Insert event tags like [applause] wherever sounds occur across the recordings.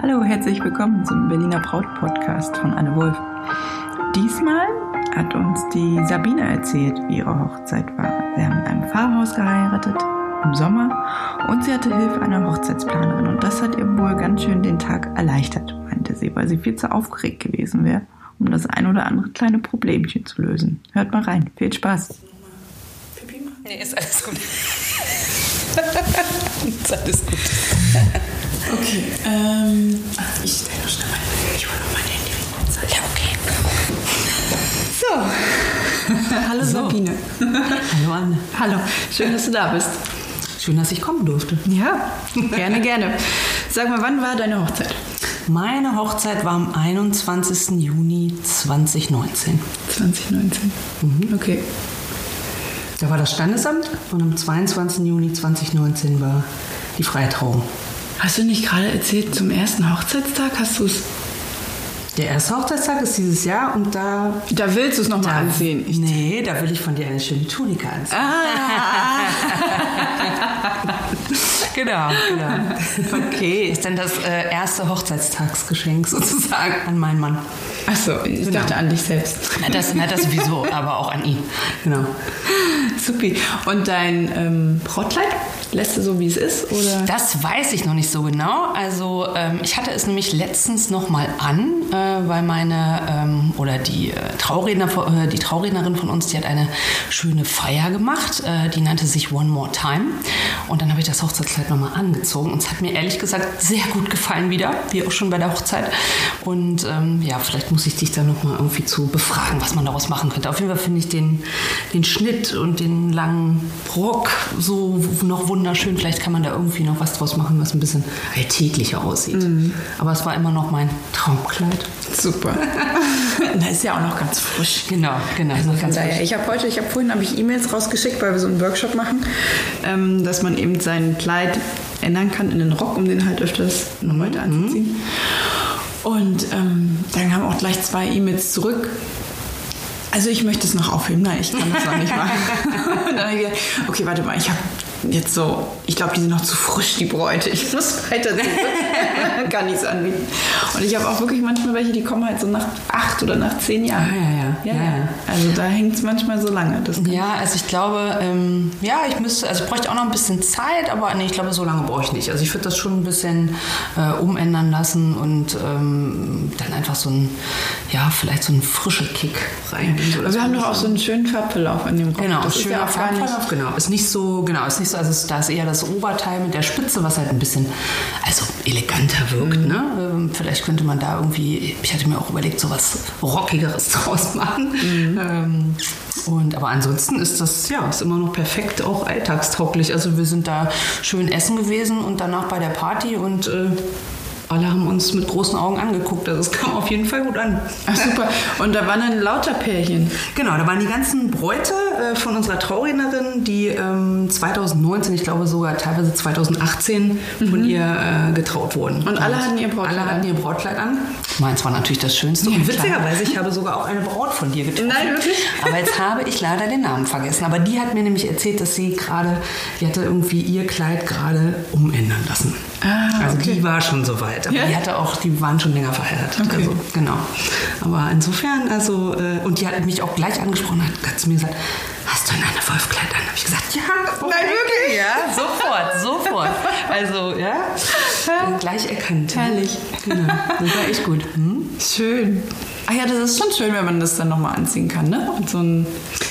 Hallo, herzlich willkommen zum Berliner Braut Podcast von Anne Wolf. Diesmal hat uns die Sabine erzählt, wie ihre Hochzeit war. Sie haben in einem Pfarrhaus geheiratet im Sommer und sie hatte Hilfe einer Hochzeitsplanerin und das hat ihr wohl ganz schön den Tag erleichtert, meinte sie, weil sie viel zu aufgeregt gewesen wäre, um das ein oder andere kleine Problemchen zu lösen. Hört mal rein. Viel Spaß. Nee, ist alles gut. [laughs] ist alles gut. Okay, ähm, ich stelle noch schnell meine, ich hole noch mein Handy weg. Ja, okay. So. [laughs] Hallo Sabine. Hallo Anne. Hallo, schön, dass du da bist. Schön, dass ich kommen durfte. Ja, gerne, gerne. Sag mal, wann war deine Hochzeit? Meine Hochzeit war am 21. Juni 2019. 2019. Mhm. Okay. Da war das Standesamt und am 22. Juni 2019 war die freie Trauung. Hast du nicht gerade erzählt, zum ersten Hochzeitstag hast du es. Der erste Hochzeitstag ist dieses Jahr und da. Da willst du es nochmal anziehen. Ich nee, da will ich von dir eine schöne Tunika anziehen. Ah. [laughs] genau, genau. okay. Ist dann das äh, erste Hochzeitstagsgeschenk sozusagen an meinen Mann. Achso, ich Genau. dachte an dich selbst. Na, das, na, das sowieso, aber auch an ihn. Genau. Supi. Und dein ähm, Brautkleid lässt du so, wie es ist? Oder? Das weiß ich noch nicht so genau. Also ähm, ich hatte es nämlich letztens noch mal an, äh, weil meine ähm, oder die, äh, Trauredner, äh, die Traurednerin von uns, die hat eine schöne Feier gemacht. Äh, die nannte sich One More Time. Und dann habe ich das Hochzeitskleid noch mal angezogen. Und es hat mir ehrlich gesagt sehr gut gefallen wieder, wie auch schon bei der Hochzeit. Und ähm, ja, vielleicht muss ich dich da noch mal irgendwie zu befragen, was man daraus machen könnte. Auf jeden Fall finde ich den, den Schnitt und den langen Rock so noch wunderschön. Vielleicht kann man da irgendwie noch was draus machen, was ein bisschen alltäglicher aussieht. Aber es war immer noch mein Traumkleid. Super. [laughs] Na, ist ja auch noch ganz frisch. Genau, genau. Also Ganz daher, ich habe heute, ich habe vorhin habe ich E-Mails rausgeschickt, weil wir so einen Workshop machen, ähm, dass man eben sein Kleid ändern kann in den Rock, um den halt öfters noch weiter anzuziehen. Und ähm, dann haben auch gleich zwei E-Mails zurück. Also ich möchte es noch aufheben. Nein, ich kann das noch nicht [laughs] machen. [laughs] Und dann hab ich gedacht, okay, warte mal, ich habe jetzt so, ich glaube, die sind noch zu frisch, die Bräute. Ich muss weiter zurück. [laughs] kann nichts anbieten. Und ich habe auch wirklich manchmal welche, die kommen halt so nach acht oder nach zehn Jahren. Ah, ja, ja. Ja, Ja, ja. Also da hängt es manchmal so lange. Ja, also ich glaube, ähm, ja, ich müsste, also ich bräuchte auch noch ein bisschen Zeit, aber nee, ich glaube, so lange brauche ich nicht. Also ich würde das schon ein bisschen äh, umändern lassen und ähm, dann einfach so ein, ja, vielleicht so einen frischen Kick rein. So, wir haben doch auch so einen schönen Farbverlauf an dem Rock. Genau, das schöner. Farbverlauf, genau. Ist nicht so, genau, ist nicht so, also es- da ist eher das Oberteil mit der Spitze, was halt ein bisschen, also eleganter wirkt, Mhm. ne? Ähm, Vielleicht könnte man da irgendwie, ich hatte mir auch überlegt, so was Rockigeres [laughs] draus machen. Mhm. Ähm, und, aber ansonsten ist das, ja, ist immer noch perfekt, auch alltagstauglich. Also wir sind da schön essen gewesen und danach bei der Party und äh, alle haben uns mit großen Augen angeguckt. Also es kam auf jeden Fall gut an. Ach super. [laughs] Und da waren dann lauter Pärchen. Genau, da waren die ganzen Bräute äh, von unserer Traurednerin, die ähm, 2019, ich glaube sogar teilweise 2018 von ihr äh, getraut wurden. Mhm. Und alle hatten ihr Brautkleid Alle hatten ihr Brautkleid an. Meins war natürlich das Schönste. Ja, Und witzigerweise, ich habe sogar auch eine Braut von dir getroffen. Nein, wirklich? Aber jetzt habe ich leider den Namen vergessen. Aber die hat mir nämlich erzählt, dass sie gerade, die hatte irgendwie ihr Kleid gerade umändern lassen. Ah, also okay. die war schon soweit. Aber Ja? die hatte auch, die waren schon länger verheiratet. Okay. Also, genau. Aber insofern, also, äh, und die hat mich auch gleich angesprochen, hat, hat zu mir gesagt, hast du ein Anne Wolf Kleid an? Habe ich gesagt, ja. Nein, wirklich? Ja, sofort, sofort. Also, ja, äh, gleich erkannt. Herrlich. Genau, das war echt gut. Hm? Schön. Ach ja, das ist schon schön, wenn man das dann nochmal anziehen kann, ne? Und so ein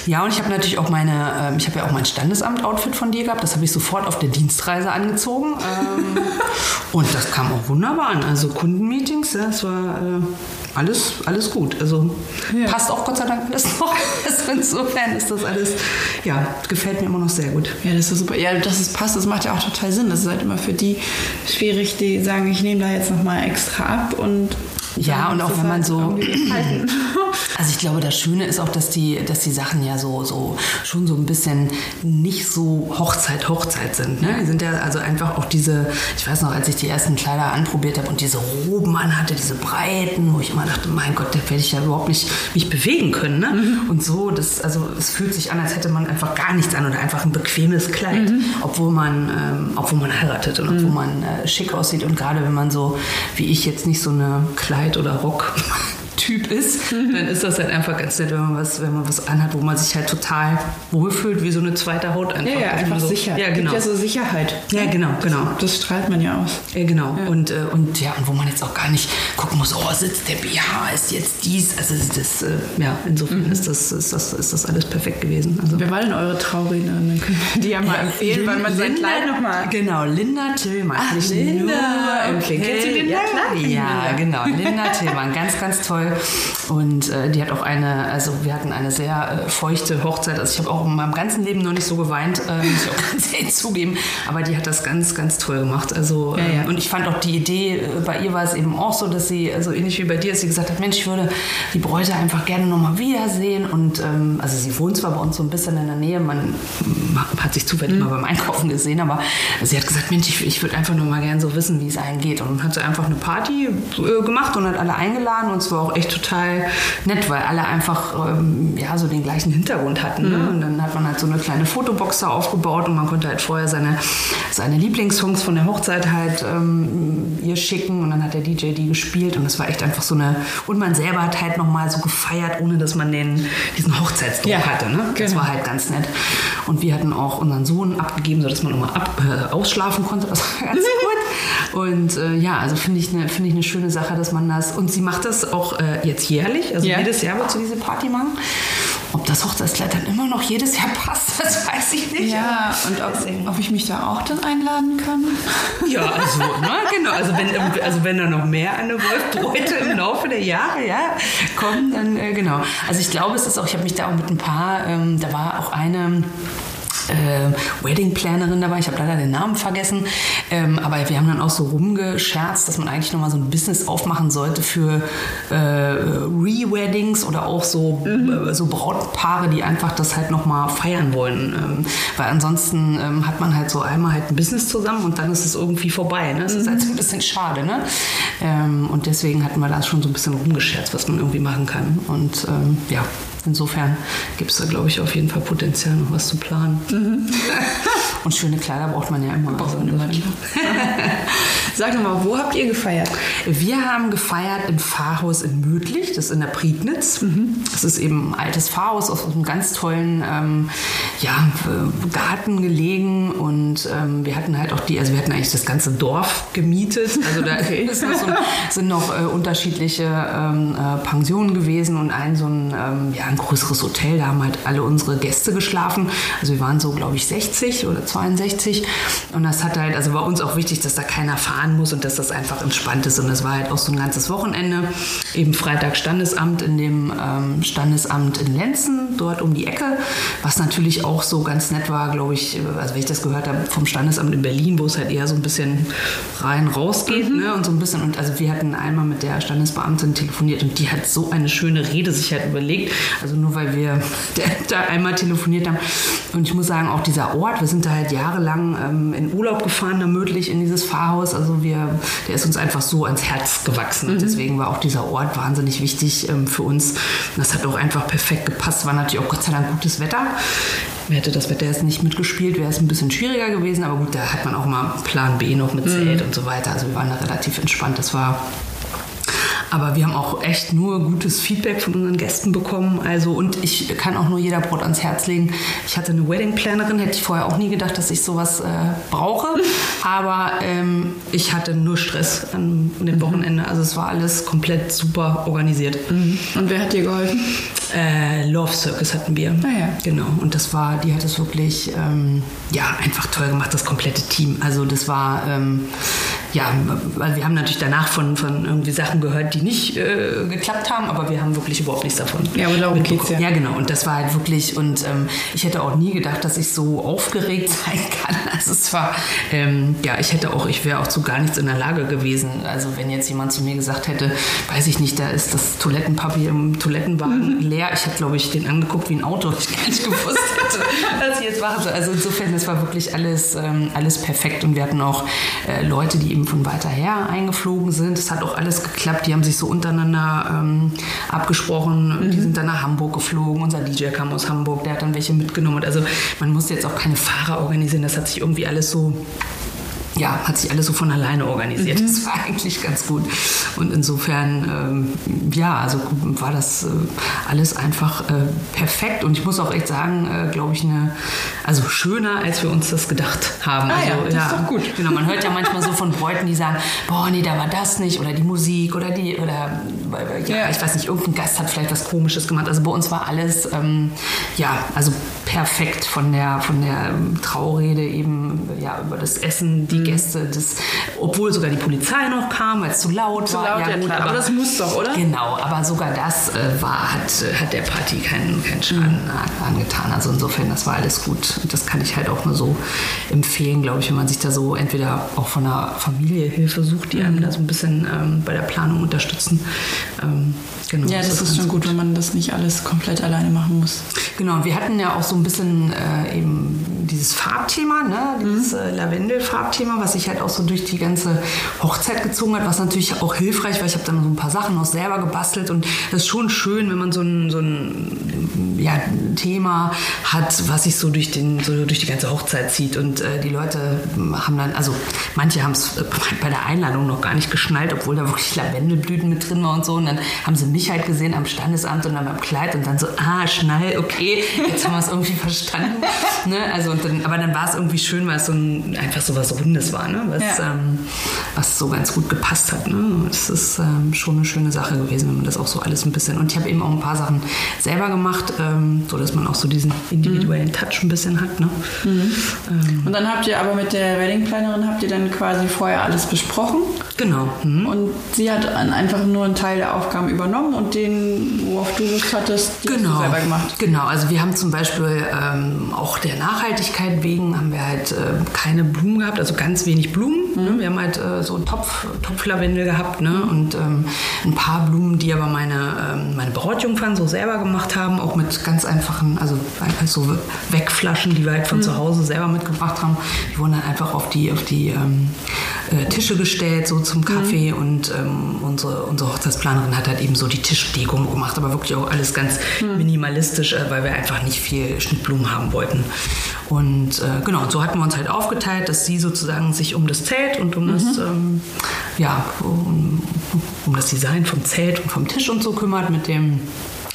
Ja, und ich habe natürlich auch meine, ähm, ich habe ja auch mein Standesamt-Outfit von dir gehabt. Das habe ich sofort auf der Dienstreise angezogen. Ähm, [laughs] und das kam auch wunderbar an. Also Kundenmeetings, ja, es war äh, alles, alles gut. Also Ja. passt auch Gott sei Dank alles noch. [laughs] Also insofern ist das alles, ja, gefällt mir immer noch sehr gut. Ja, das ist super. Ja, dass es passt, das macht ja auch total Sinn. Das ist halt immer für die schwierig, die sagen, ich nehme da jetzt nochmal extra ab und Ja, und auch wenn man halt so-. [clears throat] Also ich glaube, das Schöne ist auch, dass die, dass die Sachen ja so, so schon so ein bisschen nicht so Hochzeit, Hochzeit sind. Ne? Die sind ja also einfach auch diese, ich weiß noch, als ich die ersten Kleider anprobiert habe und diese Roben anhatte, diese breiten, wo ich immer dachte, mein Gott, da werde ich ja überhaupt nicht mich bewegen können. Ne? Mhm. Und so, das, also es fühlt sich an, als hätte man einfach gar nichts an oder einfach ein bequemes Kleid, mhm. obwohl man, ähm, obwohl man heiratet und mhm. obwohl man äh, schick aussieht. Und gerade wenn man so, wie ich jetzt nicht so eine Kleid oder Rock Typ ist, mhm. dann ist das halt einfach ganz nett, wenn man was, wenn man was anhat, wo man sich halt total wohlfühlt, wie so eine zweite Haut einfach. Ja, ja einfach so, sicher. Ja, genau. Gibt ja so Sicherheit. Ja, genau, genau. Das, das strahlt man ja aus. Ja, genau. Ja. Und, äh, und ja, und wo man jetzt auch gar nicht gucken muss, oh, sitzt der BH, ist jetzt dies. Also das, äh, ja, insofern mhm. ist, das, ist, das, ist das alles perfekt gewesen. Also, Wer war denn eure Traurednerin? Dann können wir die ja mal empfehlen, weil man sein Kleid nochmal. Genau, Linda Tillmann. Ach, Linda. Nur empfehlen. Kennst du Linda? Ja, klar. Ja, genau. Linda Tillmann, ganz, ganz toll. Und und äh, die hat auch eine, also wir hatten eine sehr äh, feuchte Hochzeit. Also ich habe auch in meinem ganzen Leben noch nicht so geweint, äh, muss ich auch [laughs] ganz ehrlich zugeben. Aber die hat das ganz, ganz toll gemacht. Also ja, ja. Ähm, und ich fand auch die Idee, äh, bei ihr war es eben auch so, dass sie, also ähnlich wie bei dir, dass sie gesagt hat, Mensch, ich würde die Bräute einfach gerne nochmal wiedersehen. Und ähm, also sie wohnt zwar bei uns so ein bisschen in der Nähe, man hat sich zufällig mhm. mal beim Einkaufen gesehen, aber sie hat gesagt, Mensch, ich, ich würde einfach nochmal gerne so wissen, wie es einem geht. Und dann hat sie einfach eine Party äh, gemacht und hat alle eingeladen und es war auch echt total nett, weil alle einfach ähm, ja, so den gleichen Hintergrund hatten. Ne? Mhm. Und dann hat man halt so eine kleine Fotobox da aufgebaut und man konnte halt vorher seine, seine Lieblingssongs von der Hochzeit halt ähm, ihr schicken und dann hat der DJ die gespielt und es war echt einfach so eine. Und man selber hat halt nochmal so gefeiert, ohne dass man den, diesen Hochzeitsdruck ja, hatte. Ne? Das genau. war halt ganz nett. Und wir hatten auch unseren Sohn abgegeben, sodass man nochmal ab, äh, ausschlafen konnte. Das war ganz [laughs] gut. Und äh, ja, also finde ich eine find ich eine schöne Sache, dass man das. Und sie macht das auch äh, jetzt jährlich. Also ja. jedes Jahr wird sie diese Party machen. Ob das Hochzeitskleid dann immer noch jedes Jahr passt, [laughs] das weiß ich nicht. Ja, und ob, ob ich mich da auch dann einladen kann? Ja, also, ne, genau. Also wenn, also wenn da noch mehr Anne Wolf-Bräute im Laufe der Jahre ja, kommen, dann äh, genau. Also ich glaube, es ist auch, ich habe mich da auch mit ein paar, ähm, da war auch eine äh, Wedding Plannerin dabei. Ich habe leider den Namen vergessen. Ähm, aber wir haben dann auch so rumgescherzt, dass man eigentlich nochmal so ein Business aufmachen sollte für äh, Re-Weddings oder auch so, mhm. äh, so Brautpaare, die einfach das halt nochmal feiern wollen. Ähm, weil ansonsten ähm, hat man halt so einmal halt ein Business zusammen und dann ist es irgendwie vorbei. Ne? Das mhm. ist halt so ein bisschen schade. Ne? Ähm, und deswegen hatten wir da schon so ein bisschen rumgescherzt, was man irgendwie machen kann. Und ähm, ja, Insofern gibt es da, glaube ich, auf jeden Fall Potenzial, noch was zu planen. Mhm. [laughs] Und schöne Kleider braucht man ja immer. Also [laughs] Sag doch mal, wo habt ihr gefeiert? Wir haben gefeiert im Pfarrhaus in Mödlich, das ist in der Prignitz. Mhm. Das ist eben ein altes Pfarrhaus aus einem ganz tollen ähm, ja, Garten gelegen. Und ähm, wir hatten halt auch die, also wir hatten eigentlich das ganze Dorf gemietet. Also da [laughs] okay. so, sind noch äh, unterschiedliche ähm, äh, Pensionen gewesen und ein so ein, ähm, ja, ein größeres Hotel. Da haben halt alle unsere Gäste geschlafen. Also wir waren so, glaube ich, 60 oder 62. Und das hat halt, also war uns auch wichtig, dass da keiner fahren muss und dass das einfach entspannt ist. Und das war halt auch so ein ganzes Wochenende. Eben Freitag Standesamt in dem ähm, Standesamt in Lenzen, dort um die Ecke. Was natürlich auch so ganz nett war, glaube ich, also wenn ich das gehört habe, vom Standesamt in Berlin, wo es halt eher so ein bisschen rein raus geht. Mhm. Ne? Und so ein bisschen, und also wir hatten einmal mit der Standesbeamtin telefoniert und die hat so eine schöne Rede sich halt überlegt. Also nur weil wir [laughs] da einmal telefoniert haben. Und ich muss sagen, auch dieser Ort, wir sind da halt jahrelang ähm, in Urlaub gefahren, da möglich in dieses Pfarrhaus. Also wir, der ist uns einfach so ans Herz gewachsen. Mhm. Deswegen war auch dieser Ort wahnsinnig wichtig ähm, für uns. Das hat auch einfach perfekt gepasst. War natürlich auch Gott sei Dank gutes Wetter. Hätte das Wetter jetzt nicht mitgespielt, wäre es ein bisschen schwieriger gewesen. Aber gut, da hat man auch mal Plan B noch mit. Zelt mhm. und so weiter. Also wir waren da relativ entspannt. Das war aber wir haben auch echt nur gutes Feedback von unseren Gästen bekommen. Also, und ich kann auch nur jeder Brot ans Herz legen. Ich hatte eine Wedding Plannerin, hätte ich vorher auch nie gedacht, dass ich sowas äh, brauche. Aber ähm, ich hatte nur Stress an dem mhm. Wochenende. Also es war alles komplett super organisiert. Mhm. Und wer hat dir geholfen? Äh, Love Circus hatten wir. Ah, ja. Genau. Und das war, die hat es wirklich, ähm, ja, einfach toll gemacht, das komplette Team. Also das war, ähm, ja, weil wir haben natürlich danach von, von irgendwie Sachen gehört, die nicht äh, geklappt haben, aber wir haben wirklich überhaupt nichts davon. Ja, aber darum geht's ja. Ja, genau. Und das war halt wirklich, und ähm, ich hätte auch nie gedacht, dass ich so aufgeregt [laughs] sein kann. Also es war, ähm, ja, ich hätte auch, ich wäre auch zu gar nichts in der Lage gewesen. Also wenn jetzt jemand zu mir gesagt hätte, weiß ich nicht, da ist das Toilettenpapier im Toilettenwagen Mhm. leer. Ich hätte, glaube ich, den angeguckt wie ein Auto, ich gar nicht gewusst hätte, [laughs] was ich jetzt mache. Also insofern, das war wirklich alles, ähm, alles perfekt. Und wir hatten auch äh, Leute, die eben von weiter her eingeflogen sind. Es hat auch alles geklappt. Die haben sich so untereinander ähm, abgesprochen. Die sind dann nach Hamburg geflogen. Unser DJ kam aus Hamburg, der hat dann welche mitgenommen. Und also man musste jetzt auch keine Fahrer organisieren. Das hat sich irgendwie alles so ja, hat sich alles so von alleine organisiert. Das war eigentlich ganz gut. Und insofern, ähm, ja, also war das äh, alles einfach äh, perfekt. Und ich muss auch echt sagen, äh, glaube ich, eine, also schöner, als wir uns das gedacht haben. Ah also, ja, das ist doch gut. Genau, man hört ja manchmal so von Bräuten, die sagen, boah, nee, da war das nicht oder die Musik oder die, oder ja, Ja. ich weiß nicht, irgendein Gast hat vielleicht was Komisches gemacht. Also bei uns war alles, ähm, ja, also perfekt von der, von der ähm, Traurede eben, ja, über das Essen, Mhm. die Gäste, das, obwohl sogar die Polizei noch kam, weil es zu laut Zu war. laut, ja, klar. Aber das muss doch, oder? Genau, aber sogar das äh, war, hat, hat der Party keinen, keinen Schaden Mhm. angetan. Also insofern, das war alles gut. Und das kann ich halt auch nur so empfehlen, glaube ich, wenn man sich da so entweder auch von einer Familie Hilfe sucht, die Mhm. einem da so ein bisschen ähm, bei der Planung unterstützen. Ähm, genau, Ja, das ist ganz schon gut, wenn man das nicht alles komplett alleine machen muss. Genau, wir hatten ja auch so ein bisschen äh, eben dieses Farbthema, ne? dieses äh, Lavendel-Farbthema, was sich halt auch so durch die ganze Hochzeit gezogen hat, was natürlich auch hilfreich war. Ich habe dann so ein paar Sachen auch selber gebastelt und das ist schon schön, wenn man so ein, so ein ja, Thema hat, was sich so durch, den, so durch die ganze Hochzeit zieht. Und äh, die Leute haben dann, also manche haben es bei der Einladung noch gar nicht geschnallt, obwohl da wirklich Lavendelblüten mit drin waren und so. Und dann haben sie mich halt gesehen am Standesamt und dann beim Kleid und dann so, ah, Schnall, okay, jetzt haben wir es irgendwie [laughs] verstanden. ne? also, dann, aber dann war es irgendwie schön, weil es so ein, einfach so was Rundes war, ne? was, Ja. ähm, was so ganz gut gepasst hat. Ne? Das ist ähm, schon eine schöne Sache gewesen, wenn man das auch so alles ein bisschen. Und ich habe eben auch ein paar Sachen selber gemacht, ähm, so dass man auch so diesen individuellen Touch ein bisschen hat. Ne? Ähm, Und dann habt ihr aber mit der Weddingplanerin habt ihr dann quasi vorher alles besprochen genau. Mhm. und sie hat einfach nur einen Teil der Aufgaben übernommen und den, worauf du Lust hattest, die hast Genau. du selber gemacht. Genau, also wir haben zum Beispiel ähm, auch der Nachhaltigkeit wegen haben wir halt äh, keine Blumen gehabt, also ganz wenig Blumen. Ne? Wir haben halt äh, so einen Topf, Topflavendel gehabt ne? und ähm, ein paar Blumen, die aber meine, ähm, meine Brautjungfern so selber gemacht haben, auch mit ganz einfachen, also einfach so Wegflaschen, die wir halt von zu Hause selber mitgebracht haben. Die wurden dann einfach auf die, auf die ähm, äh, Tische gestellt, so zum Kaffee und ähm, unsere, unsere Hochzeitsplanerin hat halt eben so die Tischdeko gemacht, aber wirklich auch alles ganz minimalistisch, äh, weil wir einfach nicht viel Schnittblumen haben wollten. Und äh, genau, so hatten wir uns halt aufgeteilt, dass sie sozusagen sich um das Zelt und um das, ähm, ja, um, um das Design vom Zelt und vom Tisch und so kümmert mit dem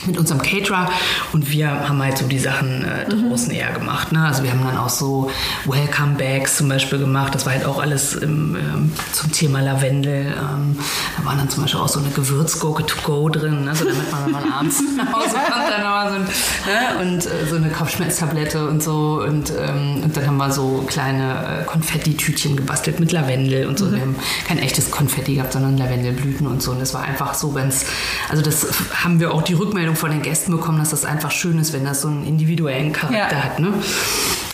mit unserem Caterer und wir haben halt so die Sachen äh, draußen eher gemacht. Ne? Also wir haben dann auch so Welcome Bags zum Beispiel gemacht. Das war halt auch alles im, ähm, zum Thema Lavendel. Ähm, da waren dann zum Beispiel auch so eine Gewürzgurke to go drin, ne? so damit man, wenn man abends [laughs] nach Hause kommt, dann nochmal so ein, ne? und äh, so eine Kopfschmerztablette und so. Und, ähm, und dann haben wir so kleine äh, Konfetti-Tütchen gebastelt mit Lavendel und so. Wir haben kein echtes Konfetti gehabt, sondern Lavendelblüten und so. Und das war einfach so ganz, also das haben wir auch die Rückmeldung von den Gästen bekommen, dass das einfach schön ist, wenn das so einen individuellen Charakter Ja. hat. Ne?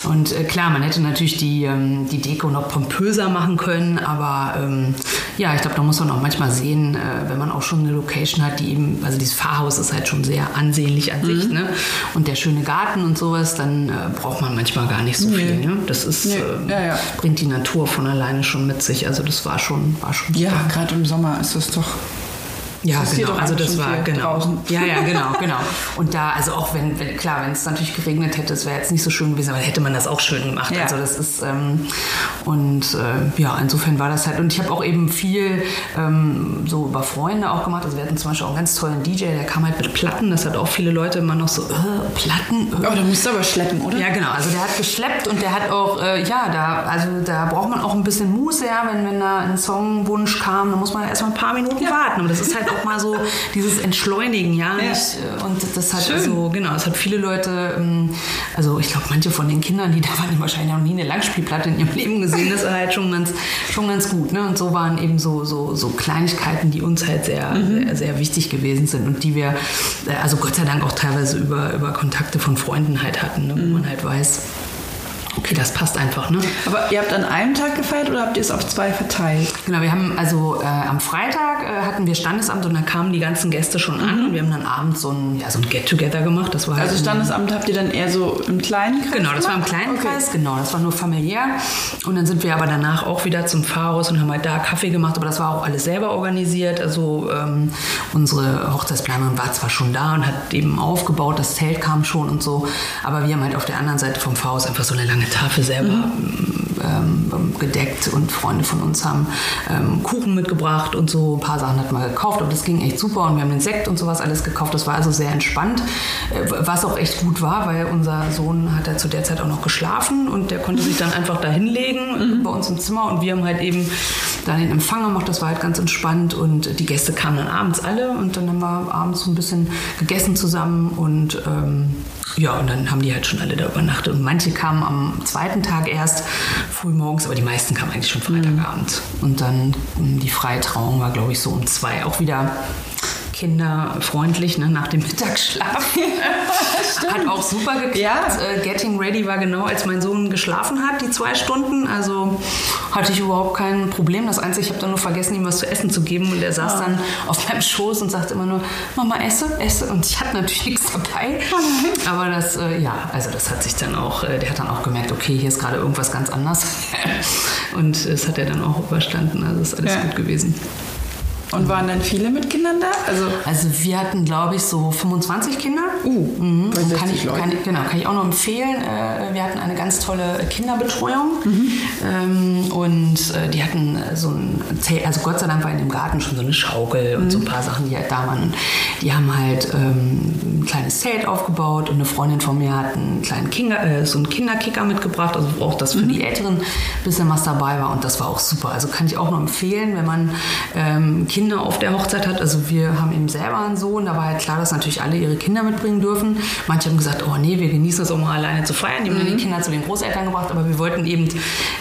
Und äh, klar, man hätte natürlich die, ähm, die Deko noch pompöser machen können, aber ähm, ja, ich glaube, da muss man auch manchmal sehen, äh, wenn man auch schon eine Location hat, die eben, also dieses Pfarrhaus ist halt schon sehr ansehnlich an sich, ne? Und der schöne Garten und sowas, dann äh, braucht man manchmal gar nicht so viel. Ne? Das ist, Nee. ähm, Ja, ja. bringt die Natur von alleine schon mit sich. Also das war schon, war schon Ja, gerade im Sommer ist das doch. Ja, Das genau. Also das war genau. draußen. Ja, ja, genau, [laughs] genau. Und da, also auch wenn, wenn klar, wenn es natürlich geregnet hätte, es wäre jetzt nicht so schön gewesen, aber hätte man das auch schön gemacht. Ja. Also das ist ähm, und äh, ja, insofern war das halt. Und ich habe auch eben viel ähm, so über Freunde auch gemacht. Also wir hatten zum Beispiel auch einen ganz tollen DJ, der kam halt mit Platten. Das hat auch viele Leute immer noch so äh, Platten. Äh. Aber da musst du aber schleppen, oder? Ja, genau. Also der hat geschleppt und der hat auch, äh, ja, da, also da braucht man auch ein bisschen Muße, ja, wenn, wenn da ein Songwunsch kam, dann muss man erstmal ein paar Minuten warten. Aber das ist halt halt auch mal so dieses Entschleunigen, ja. Ja. Nicht, äh, und das hat Schön. so, genau, es hat viele Leute, ähm, also ich glaube, manche von den Kindern, die [laughs] da waren, wahrscheinlich noch nie eine Langspielplatte in ihrem Leben gesehen. Das war halt schon ganz, schon ganz gut. Ne? Und so waren eben so, so, so Kleinigkeiten, die uns halt sehr, sehr, sehr wichtig gewesen sind und die wir, äh, also Gott sei Dank auch teilweise über, über Kontakte von Freunden halt hatten, ne? wo man halt weiß, okay, das passt einfach. Ne? Aber ihr habt an einem Tag gefeiert oder habt ihr es auf zwei verteilt? Genau, wir haben also äh, am Freitag äh, hatten wir Standesamt und dann kamen die ganzen Gäste schon an und wir haben dann abends so ein, ja, so ein Get-Together gemacht. Das war halt Also Standesamt habt ihr dann eher so im kleinen Kreis Genau, das war im gemacht? kleinen Okay. Kreis, genau, das war nur familiär. Und dann sind wir aber danach auch wieder zum Pfarrhaus und haben halt da Kaffee gemacht, aber das war auch alles selber organisiert. Also ähm, unsere Hochzeitsplanerin war zwar schon da und hat eben aufgebaut, das Zelt kam schon und so, aber wir haben halt auf der anderen Seite vom Pfarrhaus einfach so eine lange Tafel selber ähm, gedeckt und Freunde von uns haben ähm, Kuchen mitgebracht und so. Ein paar Sachen hat man gekauft, aber das ging echt super und wir haben den Sekt und sowas alles gekauft. Das war also sehr entspannt, äh, was auch echt gut war, weil unser Sohn hat ja zu der Zeit auch noch geschlafen und der konnte sich dann einfach da hinlegen bei uns im Zimmer und wir haben halt eben dann den Empfang gemacht. Das war halt ganz entspannt und die Gäste kamen dann abends alle und dann haben wir abends so ein bisschen gegessen zusammen und ähm, ja, und dann haben die halt schon alle da übernachtet. Und manche kamen am zweiten Tag erst früh morgens, aber die meisten kamen eigentlich schon Freitagabend. Und dann die freie Trauung war, glaube ich, so um zwei. Auch wieder kinderfreundlich, ne, nach dem Mittagsschlaf. [laughs] hat auch super geklappt. Ja. Äh, Getting Ready war genau, als mein Sohn geschlafen hat, die zwei Stunden. Also hatte ich überhaupt kein Problem. Das Einzige, ich habe dann nur vergessen, ihm was zu essen zu geben. Und er saß Ah. dann auf meinem Schoß und sagte immer nur, Mama, esse, esse. Und ich hatte natürlich nichts dabei. Oh Aber das, äh, ja, also das hat sich dann auch, äh, der hat dann auch gemerkt, okay, hier ist gerade irgendwas ganz anders. [laughs] und das hat er dann auch überstanden. Also ist alles Ja. gut gewesen. Und waren dann viele mit Kindern da? Also, Also wir hatten, glaube ich, so 25 Kinder. uh, Mhm. bei Und 60 kann ich, kann, ich- genau, kann ich auch noch empfehlen. Äh, Wir hatten eine ganz tolle Kinderbetreuung Mhm. ähm, und äh, die hatten so ein Zelt, also Gott sei Dank war in dem Garten schon so eine Schaukel und Mhm. so ein paar Sachen, die halt da waren. Und die haben halt ähm, ein kleines Zelt aufgebaut und eine Freundin von mir hat einen kleinen Kinder, äh, so einen Kinderkicker mitgebracht, also auch das für Mhm. die Älteren ein bisschen was dabei war und das war auch super. Also kann ich auch noch empfehlen, wenn man ähm, Kinder auf der Hochzeit hat. Also wir haben eben selber einen Sohn, da war halt klar, dass natürlich alle ihre Kinder mitbringen dürfen. Manche haben gesagt, oh nee, wir genießen es auch mal alleine zu feiern. Die haben dann die Kinder zu den Großeltern gebracht, aber wir wollten eben,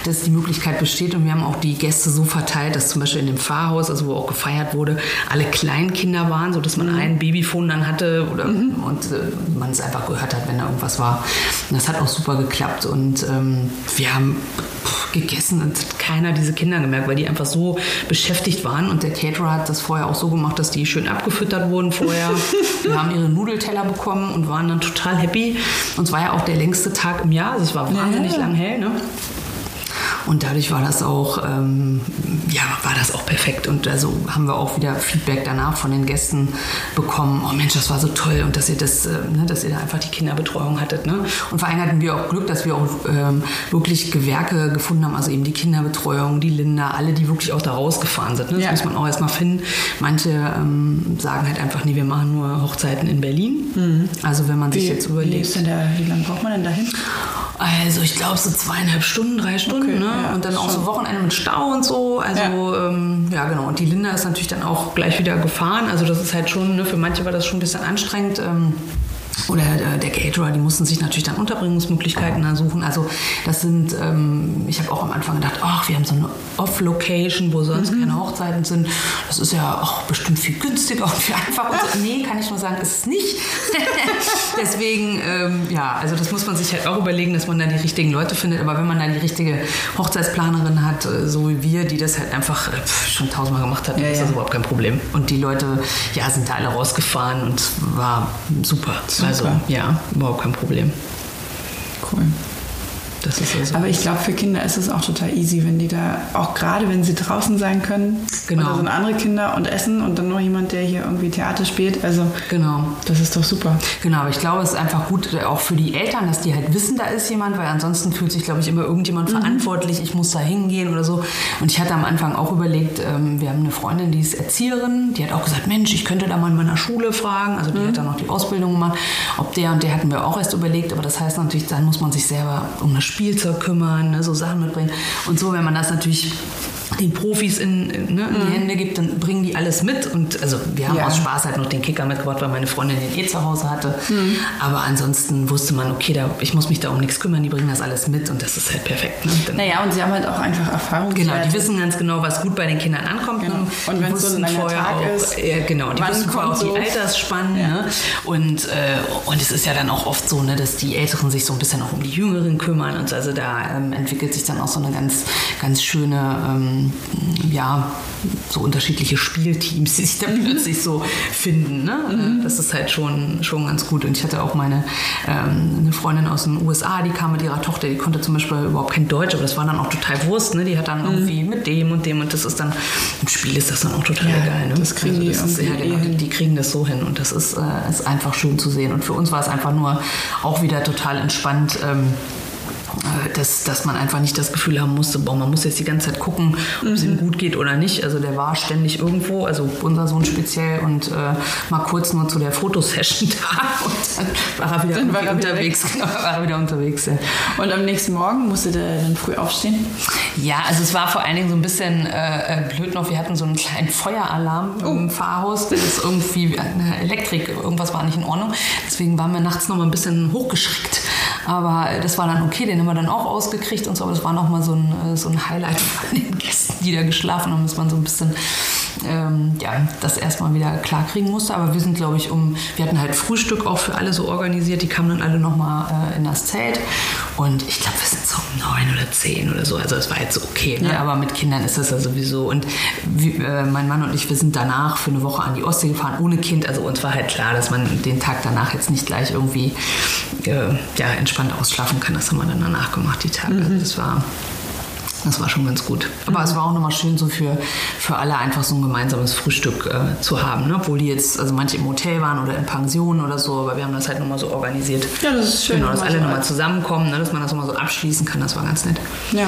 dass die Möglichkeit besteht und wir haben auch die Gäste so verteilt, dass zum Beispiel in dem Pfarrhaus, also wo auch gefeiert wurde, alle Kleinkinder waren, sodass man ein Babyphone dann hatte oder, und äh, man es einfach gehört hat, wenn da irgendwas war. Und das hat auch super geklappt und ähm, wir haben pff, gegessen und hat keiner diese Kinder gemerkt, weil die einfach so beschäftigt waren und der Caterer hat das vorher auch so gemacht, dass die schön abgefüttert wurden vorher. [laughs] die haben ihre Nudelteller bekommen und waren dann total happy. Und es war ja auch der längste Tag im Jahr, also es war wahnsinnig Ja. lang hell, ne? Und dadurch war das auch, ähm, ja, war das auch perfekt. Und also haben wir auch wieder Feedback danach von den Gästen bekommen. Oh Mensch, das war so toll und dass ihr das, äh, ne, dass ihr da einfach die Kinderbetreuung hattet. Ne? Und vor allem hatten wir auch Glück, dass wir auch ähm, wirklich Gewerke gefunden haben, also eben die Kinderbetreuung, die Linda, alle, die wirklich auch da rausgefahren sind. Ne? Das Ja. muss man auch erstmal finden. Manche ähm, sagen halt einfach, nee, wir machen nur Hochzeiten in Berlin. Also wenn man sich Wie, jetzt wie, überlegt. der, wie lange braucht man denn dahin? Also ich glaube so zweieinhalb Stunden, drei Stunden, Okay, ne? Ja, und dann auch so Wochenende mit Stau und so. Also ja. Ähm, ja, genau. Und die Linda ist natürlich dann auch gleich wieder gefahren. Also das ist halt schon, ne, für manche war das schon ein bisschen anstrengend. Ähm, oder äh, der Caterer, die mussten sich natürlich dann Unterbringungsmöglichkeiten dann suchen. Also das sind, ähm, ich habe auch am Anfang gedacht, ach, wir haben so eine Off-Location, wo sonst Mhm. keine Hochzeiten sind. Das ist ja auch bestimmt viel günstiger und viel einfacher. Und so. [laughs] Nee, kann ich nur sagen, ist es nicht. [laughs] Deswegen, ähm, ja, also das muss man sich halt auch überlegen, dass man dann die richtigen Leute findet. Aber wenn man dann die richtige Hochzeitsplanerin hat, äh, so wie wir, die das halt einfach äh, pf, schon tausendmal gemacht hat, dann Ja, ist ja. das überhaupt kein Problem. Und die Leute, ja, sind da alle rausgefahren und war super. Super. Also, ja, überhaupt kein Problem. Cool. Das ist also. Aber ich glaube, für Kinder ist es auch total easy, wenn die da, auch gerade wenn sie draußen sein können. Genau. Und da sind andere Kinder und essen und dann nur jemand, der hier irgendwie Theater spielt. Also, Genau. das ist doch super. Genau, aber ich glaube, es ist einfach gut, äh, auch für die Eltern, dass die halt wissen, da ist jemand, weil ansonsten fühlt sich, glaube ich, immer irgendjemand verantwortlich, ich muss da hingehen oder so. Und ich hatte am Anfang auch überlegt, ähm, wir haben eine Freundin, die ist Erzieherin, die hat auch gesagt, Mensch, ich könnte da mal in meiner Schule fragen, also die hat dann noch die Ausbildung gemacht, ob der und der hatten wir auch erst überlegt, aber das heißt natürlich, dann muss man sich selber um das Spielzeug kümmern, ne, so Sachen mitbringen. Und so, wenn man das natürlich den Profis in, in, ne, in die Hände gibt, dann bringen die alles mit. Und also wir haben Ja. aus Spaß halt noch den Kicker mitgebracht, weil meine Freundin den eh zu Hause hatte. Aber ansonsten wusste man, okay, da, ich muss mich da um nichts kümmern, die bringen das alles mit und das ist halt perfekt. Ne? Dann, Naja, und sie haben halt auch einfach Erfahrung. Genau, die wissen ganz genau, was gut bei den Kindern ankommt. Genau. ne? Und Die wenn es so ein langer vorher Tag auch, ist, Ja, genau, die wann wissen vorher auch die Altersspannen. Ne? Und, äh, und es ist ja dann auch oft so, ne, dass die Älteren sich so ein bisschen auch um die Jüngeren kümmern. Und also da ähm, entwickelt sich dann auch so eine ganz, ganz schöne, ähm, ja, so unterschiedliche Spielteams, die sich dann plötzlich so finden. Ne? Äh, Das ist halt schon, schon ganz gut. Und ich hatte auch meine ähm, eine Freundin aus den USA, die kam mit ihrer Tochter, die konnte zum Beispiel überhaupt kein Deutsch, aber das war dann auch total Wurst. Ne? Die hat dann irgendwie mit dem und dem und das ist dann, im Spiel ist das dann auch total Ja, geil. Ne? das kriegen die ist, ja, genau, eh die, hin. die kriegen das so hin und das ist, äh, ist einfach schön zu sehen. Und für uns war es einfach nur auch wieder total entspannt. Ähm, äh, dass, dass man einfach nicht das Gefühl haben musste, boah, man muss jetzt die ganze Zeit gucken, ob es Mhm. ihm gut geht oder nicht. Also der war ständig irgendwo, also unser Sohn speziell und äh, mal kurz nur zu der Fotosession [laughs] da und dann war er wieder, war er wieder unterwegs. Genau, war er wieder unterwegs. Ja. Und am nächsten Morgen musste der dann früh aufstehen. Ja, also es war vor allen Dingen so ein bisschen äh, äh, blöd noch. Wir hatten so einen kleinen Feueralarm Oh. im Fahrhaus. Das ist irgendwie eine Elektrik, irgendwas war nicht in Ordnung. Deswegen waren wir nachts noch mal ein bisschen hochgeschreckt. Aber das war dann okay, den haben wir dann auch ausgekriegt und so. Aber das war noch mal so ein, äh, so ein Highlight von den Gästen, die da geschlafen haben, dass man so ein bisschen ähm, ja, das erstmal wieder klar kriegen musste. Aber wir sind, glaube ich, um, wir hatten halt Frühstück auch für alle so organisiert. Die kamen dann alle nochmal äh, in das Zelt. Und ich glaube, wir sind so um neun oder zehn oder so. Also es war jetzt so okay. Ne? Ja. Aber mit Kindern ist das ja sowieso. Und wie, äh, mein Mann und ich, wir sind danach für eine Woche an die Ostsee gefahren, ohne Kind. Also uns war halt klar, dass man den Tag danach jetzt nicht gleich irgendwie äh, ja, entspannt ausschlafen kann. Das haben wir dann danach gemacht, die Tage. Also das war das war schon ganz gut. Aber es war auch nochmal schön, so für, für alle einfach so ein gemeinsames Frühstück äh, zu haben. Ne? Obwohl die jetzt, also manche im Hotel waren oder in Pensionen oder so, aber wir haben das halt nochmal so organisiert. Ja, das ist schön, Genau, dass alle nochmal zusammenkommen, ne? dass man das nochmal so abschließen kann. Das war ganz nett. Ja.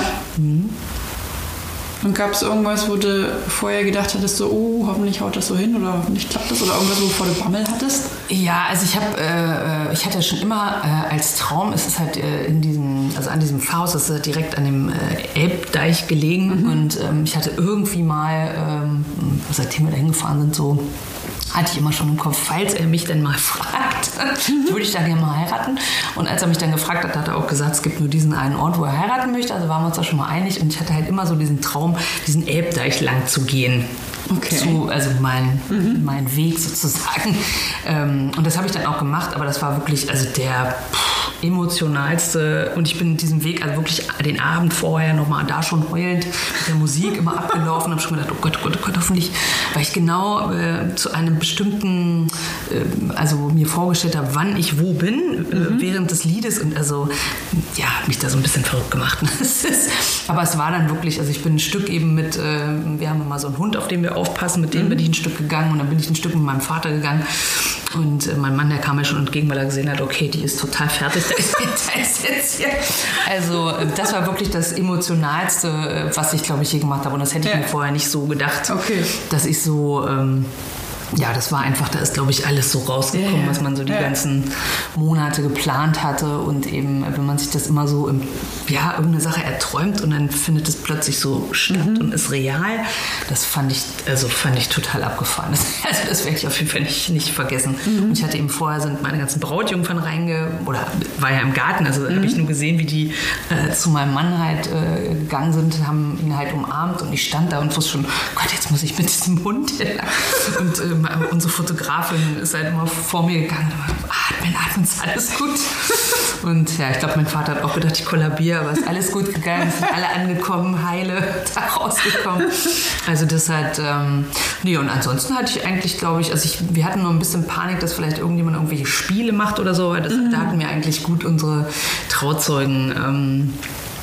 Und gab es irgendwas, wo du vorher gedacht hattest, so, oh, hoffentlich haut das so hin oder hoffentlich klappt das oder irgendwas, wovor du Bammel hattest? Ja, also ich habe, äh, ich hatte schon immer äh, als Traum, es ist halt äh, in diesem, also an diesem Pfarrhaus, das ist direkt an dem äh, Elbdeich gelegen und ähm, ich hatte irgendwie mal, ähm, seitdem wir da hingefahren sind, so hatte ich immer schon im Kopf, falls er mich denn mal [laughs] fragt, würde ich da gerne mal heiraten. Und als er mich dann gefragt hat, hat er auch gesagt, es gibt nur diesen einen Ort, wo er heiraten möchte. Also waren wir uns da schon mal einig. Und ich hatte halt immer so diesen Traum, diesen Elbdeich lang zu gehen. Okay. Zu, also mein, mein Weg sozusagen. Ähm, und das habe ich dann auch gemacht, aber das war wirklich also der pff, emotionalste. Und ich bin diesen Weg also wirklich den Abend vorher nochmal da schon heulend mit der Musik immer abgelaufen und habe schon gedacht, oh Gott, oh Gott, oh Gott, hoffentlich, weil ich genau äh, zu einem bestimmten, äh, also mir vorgestellt habe, wann ich wo bin äh, während des Liedes und also ja, hab mich da so ein bisschen verrückt gemacht. [laughs] Aber es war dann wirklich, also ich bin ein Stück eben mit, äh, wir haben immer so einen Hund, auf den wir aufpassen, mit dem bin ich ein Stück gegangen und dann bin ich ein Stück mit meinem Vater gegangen und äh, mein Mann, der kam mir schon entgegen, weil er gesehen hat, okay, die ist total fertig, da ist, da ist jetzt hier. Also äh, das war wirklich das emotionalste, äh, was ich glaube ich je gemacht habe und das hätte ich Ja. mir vorher nicht so gedacht, Okay. dass ich so ähm, ja, das war einfach, da ist, glaube ich, alles so rausgekommen, Ja, ja. was man so die Ja. ganzen Monate geplant hatte. Und eben, wenn man sich das immer so im, ja, irgendeine Sache erträumt und dann findet es plötzlich so statt Mhm. und ist real, das fand ich, also fand ich total abgefahren. [laughs] Das, also das werde ich auf jeden Fall nicht, nicht vergessen. Mhm. Und ich hatte eben vorher sind meine ganzen Brautjungfern reinge, oder war ja im Garten, also habe Mhm. ich nur gesehen, wie die äh, zu meinem Mann halt äh, gegangen sind, haben ihn halt umarmt und ich stand da und wusste schon, Gott, jetzt muss ich mit diesem Hund lang. Und ähm, [laughs] unsere Fotografin ist halt immer vor mir gegangen atmen, atmen, ist alles gut. [laughs] Und ja, ich glaube, mein Vater hat auch gedacht, ich kollabiere, aber es ist alles gut gegangen, sind alle angekommen, heile [laughs] da rausgekommen. Also das hat, ähm, nee, und ansonsten hatte ich eigentlich, glaube ich, also ich, wir hatten nur ein bisschen Panik, dass vielleicht irgendjemand irgendwelche Spiele macht oder so, weil das, da hatten wir eigentlich gut unsere Trauzeugen ähm,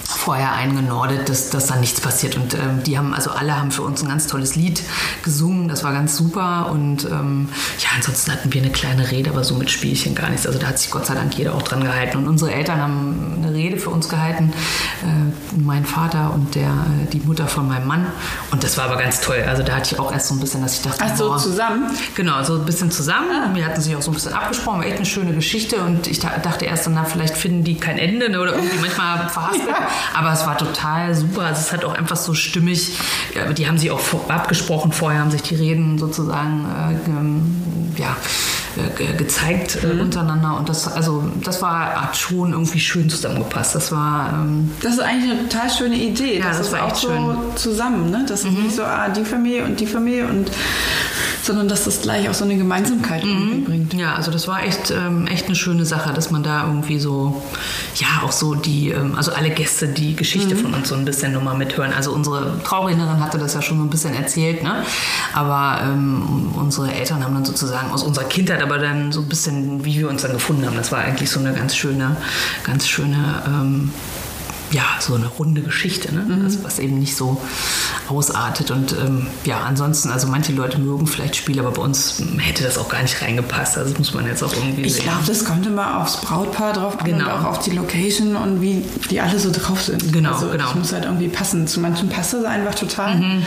vorher eingenordet, dass, dass da nichts passiert. Und ähm, die haben, also alle haben für uns ein ganz tolles Lied gesungen, das war ganz super. Und ähm, ja, ansonsten hatten wir eine kleine Rede, aber so mit Spielchen gar nichts. Also da hat sich Gott sei Dank jeder auch dran gehalten. Und unsere Eltern haben eine Rede für uns gehalten, äh, mein Vater und der, äh, die Mutter von meinem Mann. Und das war aber ganz toll. Also da hatte ich auch erst so ein bisschen, dass ich dachte, Ach so, boah, zusammen? Genau, so ein bisschen zusammen. Wir hatten sich auch so ein bisschen abgesprochen, war echt eine schöne Geschichte und ich da- dachte erst, na, vielleicht finden die kein Ende ne, oder irgendwie manchmal [laughs] verhaspelt. Aber es war total super. Also es hat auch einfach so stimmig, die haben sich auch abgesprochen vorher, haben sich die Reden sozusagen äh, ja, äh, gezeigt äh, mhm. untereinander. Und das, also, das war, hat schon irgendwie schön zusammengepasst. Das war. Ähm, das ist eigentlich eine total schöne Idee. Ja, das, das war auch so schön. zusammen, ne? Das ist mhm. nicht so, ah, die Familie und die Familie und sondern dass das gleich auch so eine Gemeinsamkeit mhm. bringt. Ja, also das war echt, ähm, echt eine schöne Sache, dass man da irgendwie so, ja, auch so die, ähm, also alle Gäste die Geschichte mhm. von uns so ein bisschen nochmal mithören. Also unsere Traurednerin hatte das ja schon so ein bisschen erzählt, ne? aber ähm, unsere Eltern haben dann sozusagen aus unserer Kindheit aber dann so ein bisschen, wie wir uns dann gefunden haben. Das war eigentlich so eine ganz schöne, ganz schöne ähm, ja, so eine runde Geschichte, ne? Mhm. Also, was eben nicht so ausartet. Und ähm, ja, ansonsten, also manche Leute mögen vielleicht Spiele, aber bei uns hätte das auch gar nicht reingepasst. Also das muss man jetzt auch irgendwie ich sehen. Ich glaube, das kommt immer aufs Brautpaar drauf an genau. und auch auf die Location und wie die alle so drauf sind. Genau, also, genau. Das muss halt irgendwie passen. Zu manchen passt es einfach total. Mhm.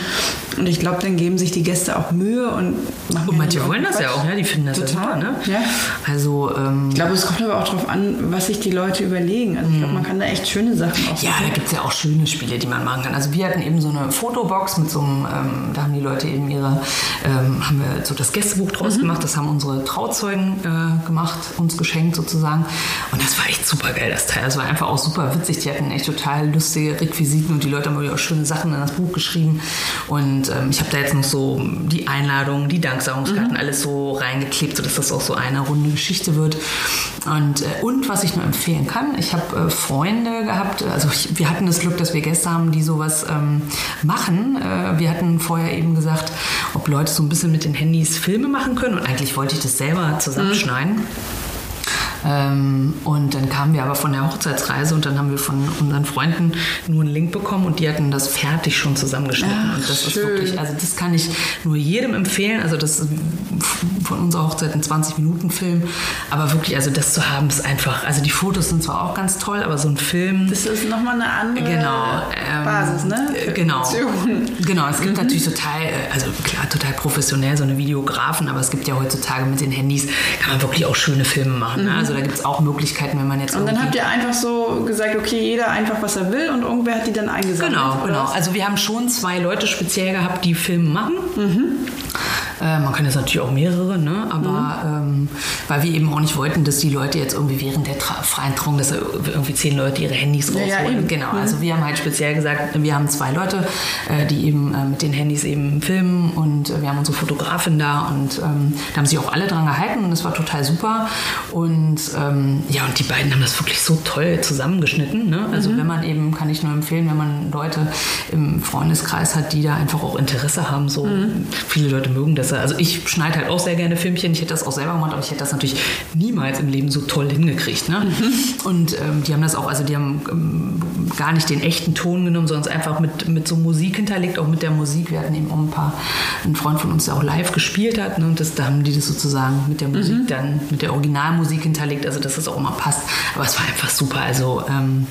Und ich glaube, dann geben sich die Gäste auch Mühe und machen Und manche wollen das ja auch, ja, die finden das total. ja super, ne? Ja. Also, ähm, ich glaube, es kommt aber auch darauf an, was sich die Leute überlegen. Also ich glaube, mhm. man kann da echt schöne Sachen auch Ja, da gibt es ja auch schöne Spiele, die man machen kann. Also wir hatten eben so eine Fotobox mit so einem, ähm, da haben die Leute eben ihre, ähm, haben wir so das Gästebuch draus mhm. gemacht, das haben unsere Trauzeugen äh, gemacht, uns geschenkt sozusagen. Und das war echt super geil, das Teil. Das war einfach auch super witzig. Die hatten echt total lustige Requisiten und die Leute haben auch schöne Sachen in das Buch geschrieben. Und ähm, ich habe da jetzt noch so die Einladungen, die Danksagungskarten, mhm. alles so reingeklebt, sodass das auch so eine runde Geschichte wird. Und, äh, und was ich nur empfehlen kann, ich habe äh, Freunde gehabt, also ich, wir hatten das Glück, dass wir Gäste haben, die sowas ähm, machen. Äh, wir hatten vorher eben gesagt, ob Leute so ein bisschen mit den Handys Filme machen können und eigentlich wollte ich das selber zusammenschneiden. Mhm. Ähm, und dann kamen wir aber von der Hochzeitsreise und dann haben wir von unseren Freunden nur einen Link bekommen und die hatten das fertig schon zusammengeschnitten. Ach, und das schön. ist wirklich, also das kann ich nur jedem empfehlen. Also das ist von unserer Hochzeit ein 20-Minuten-Film. Aber wirklich, also das zu haben, ist einfach, also die Fotos sind zwar auch ganz toll, aber so ein Film. Das ist nochmal eine andere genau, ähm, Basis, ne? Für genau. Genau, es gibt mhm. natürlich total, also klar, total professionell so eine Videografen, aber es gibt ja heutzutage mit den Handys, kann man wirklich auch schöne Filme machen. Ne? Mhm. Also da gibt es auch Möglichkeiten, wenn man jetzt. Und dann habt ihr einfach so gesagt, okay, jeder einfach, was er will und irgendwer hat die dann eingesammelt. Genau, genau. Also wir haben schon zwei Leute speziell gehabt, die Filme machen. Mhm. Äh, man kann jetzt natürlich auch mehrere, ne? aber mhm. ähm, weil wir eben auch nicht wollten, dass die Leute jetzt irgendwie während der Tra freien Trauung, dass irgendwie zehn Leute ihre Handys rausholen. Ja, ja, genau, mhm. also wir haben halt speziell gesagt, wir haben zwei Leute, äh, die eben äh, mit den Handys eben filmen und wir haben unsere Fotografin da und ähm, da haben sich auch alle dran gehalten und das war total super. Und ähm, ja, und die beiden haben das wirklich so toll zusammengeschnitten. Ne? Also mhm. wenn man eben, kann ich nur empfehlen, wenn man Leute im Freundeskreis hat, die da einfach auch Interesse haben, so mhm. viele Leute mögen das besser. Also ich schneide halt auch sehr gerne Filmchen. Ich hätte das auch selber gemacht, aber ich hätte das natürlich niemals im Leben so toll hingekriegt. Ne? Mhm. Und ähm, die haben das auch, also die haben ähm, gar nicht den echten Ton genommen, sondern einfach mit, mit so Musik hinterlegt, auch mit der Musik. Wir hatten eben auch ein paar, ein Freund von uns, der auch live gespielt hat. Ne? Und das, da haben die das sozusagen mit der Musik mhm. dann, mit der Originalmusik hinterlegt, also dass das auch immer passt. Aber es war einfach super. Also ähm,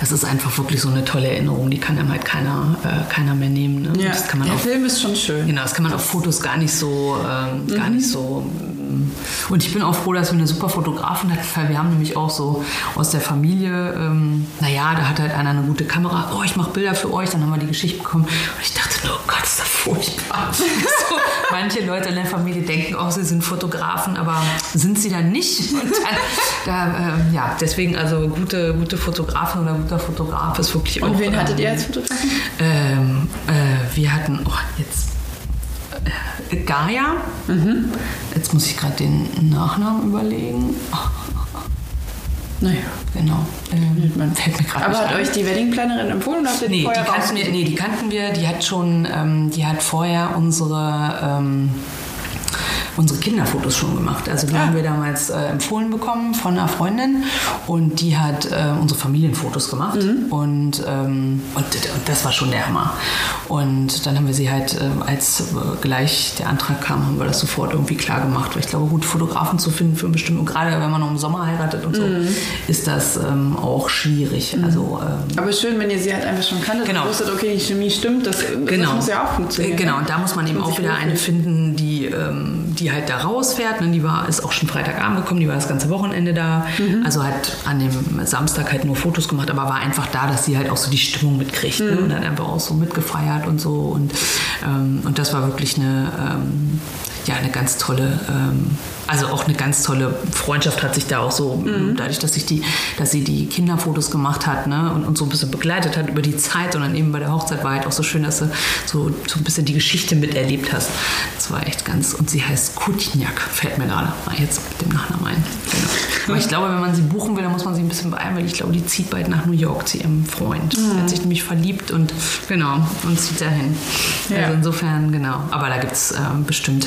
das ist einfach wirklich so eine tolle Erinnerung, die kann einem halt keiner, äh, keiner mehr nehmen. Ne? Ja, der auf, Film ist schon schön. Genau, das kann man auf Fotos gar nicht so, ähm, mhm. gar nicht so. Ähm, und ich bin auch froh, dass wir eine super Fotografin hatten, weil wir haben nämlich auch so aus der Familie, ähm, naja, da hat halt einer eine gute Kamera, oh, ich mache Bilder für euch, dann haben wir die Geschichte bekommen. Und ich dachte, oh Gott, ist das furchtbar. [laughs] so, manche Leute in der Familie denken, oh, sie sind Fotografen, aber sind sie dann nicht? Und dann, da, äh, ja, deswegen also gute, gute Fotografen oder guter Fotograf ist wirklich Und auch. Und wen hattet ihr als Fotografen? Ähm, äh, wir hatten, oh, jetzt äh, Gaia. Mhm. Jetzt muss ich gerade den Nachnamen überlegen. Naja, genau. Ähm, fällt mir gerade Aber hat an. euch die Weddingplanerin empfohlen oder habt ihr die nee, vorher die kannten wir, Nee, die kannten wir. Die hat schon, ähm, die hat vorher unsere ähm, unsere Kinderfotos schon gemacht. Also die ah. haben wir damals äh, empfohlen bekommen von einer Freundin und die hat äh, unsere Familienfotos gemacht mhm. und, ähm, und, und, das war schon der Hammer. Und dann haben wir sie halt, äh, als äh, gleich der Antrag kam, haben wir das sofort irgendwie klar gemacht, weil ich glaube, gut Fotografen zu finden für bestimmt, und gerade wenn man noch im Sommer heiratet und so, mhm. ist das ähm, auch schwierig. Mhm. Also, ähm, Aber schön, wenn ihr sie halt einfach schon kanntet genau. und wusstet, okay, die Chemie stimmt, das, genau. das muss ja auch funktionieren. Genau, und da muss man eben auch wieder eine finden, die, ähm, die halt da rausfährt. Ne? Die war, ist auch schon Freitagabend gekommen, die war das ganze Wochenende da. Mhm. Also hat an dem Samstag halt nur Fotos gemacht, aber war einfach da, dass sie halt auch so die Stimmung mitkriegt. Ne? Mhm. Ne? Und hat einfach auch so mitgefeiert und so. Und, ähm, und das war wirklich eine, ähm, ja, eine ganz tolle, ähm, also auch eine ganz tolle Freundschaft hat sich da auch so, mhm. dadurch, dass, ich die, dass sie die Kinderfotos gemacht hat ne, und uns so ein bisschen begleitet hat über die Zeit und dann eben bei der Hochzeit war halt auch so schön, dass du so, so ein bisschen die Geschichte miterlebt hast. Das war echt ganz, und sie heißt Kutjniak, fällt mir gerade jetzt mit dem Nachnamen ein. Genau. Aber ich glaube, wenn man sie buchen will, dann muss man sie ein bisschen beeilen, weil ich glaube, die zieht bald nach New York zu ihrem Freund. Mhm. Er hat sich nämlich verliebt und genau, und zieht dahin. Ja. Also insofern, genau. Aber da gibt es äh, bestimmt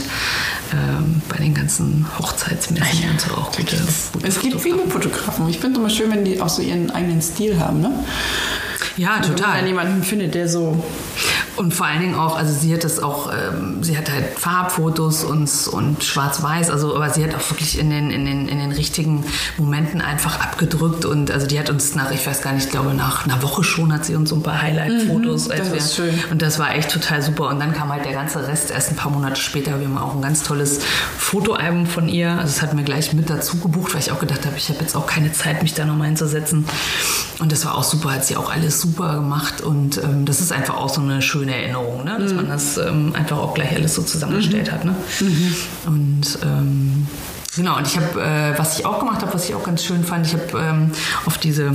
ähm, bei den ganzen Hochzeitsmessen ja. und so auch gute, gute Es gibt viele Fotografen. Ich finde es immer schön, wenn die auch so ihren eigenen Stil haben, ne? Ja, total. Wenn man jemanden findet, der so und vor allen Dingen auch, also sie hat das auch, ähm, sie hat halt Farbfotos und, und Schwarz-Weiß, also aber sie hat auch wirklich in den, in, den, in den richtigen Momenten einfach abgedrückt und also die hat uns nach, ich weiß gar nicht, ich glaube nach einer Woche schon hat sie uns so ein paar Highlight-Fotos. Mhm, das wir, ist schön. Und das war echt total super und dann kam halt der ganze Rest erst ein paar Monate später. Wir haben auch ein ganz tolles Fotoalbum von ihr, also das hat mir gleich mit dazu gebucht, weil ich auch gedacht habe, ich habe jetzt auch keine Zeit, mich da nochmal hinzusetzen und das war auch super, hat sie auch alles super gemacht und ähm, das ist einfach auch so eine schöne schöne Erinnerung, ne? dass mhm. man das ähm, einfach auch gleich alles so zusammengestellt mhm. hat. Ne? Mhm. Und ähm, genau, und ich habe, äh, was ich auch gemacht habe, was ich auch ganz schön fand, ich habe ähm, auf diese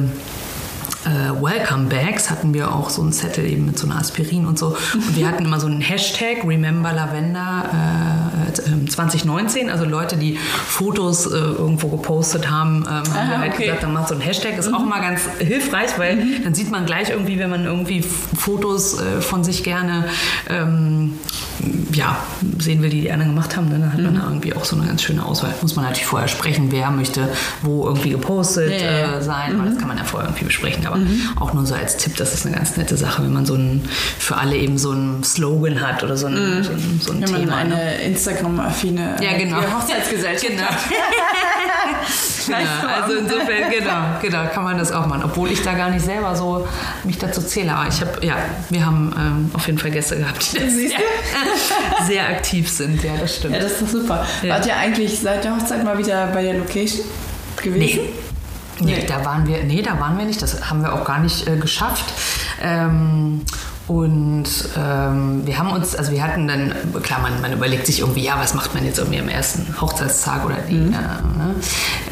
äh, Welcome Bags hatten wir auch so einen Zettel eben mit so einer Aspirin und so. Und wir hatten immer so einen Hashtag Remember Lavender äh, 2019. Also Leute, die Fotos äh, irgendwo gepostet haben, ähm, haben Aha, wir halt okay. gesagt, dann macht so ein Hashtag. Ist mhm. auch mal ganz hilfreich, weil mhm. dann sieht man gleich irgendwie, wenn man irgendwie Fotos äh, von sich gerne ähm, ja, sehen will, die die anderen gemacht haben, dann hat man mhm. da irgendwie auch so eine ganz schöne Auswahl. Muss man natürlich vorher sprechen, wer möchte wo irgendwie gepostet ja. Äh, sein. Mhm. Das kann man ja vorher irgendwie besprechen. Aber mhm. auch nur so als Tipp, das ist eine ganz nette Sache, wenn man so ein, für alle eben so einen Slogan hat oder so ein, mhm. so ein, so ein wenn Thema. Man eine ne? Instagram-affine ja, genau. Hochzeitsgesellschaft genau. [laughs] genau. Also insofern, genau, genau, kann man das auch machen. Obwohl ich da gar nicht selber so mich dazu zähle. Aber ich habe, ja, wir haben ähm, auf jeden Fall Gäste gehabt, die sehr, sehr, aktiv sind. Ja, das stimmt. Ja, das ist doch super. Ja. Wart ihr eigentlich seit der Hochzeit mal wieder bei der Location gewesen? Nee. Nee, da waren wir, nee, da waren wir nicht. Das haben wir auch gar nicht äh, geschafft. Ähm, und ähm, wir haben uns, also wir hatten dann, klar, man, man, überlegt sich irgendwie, ja, was macht man jetzt irgendwie am ersten Hochzeitstag oder die. Mhm. Äh, ne?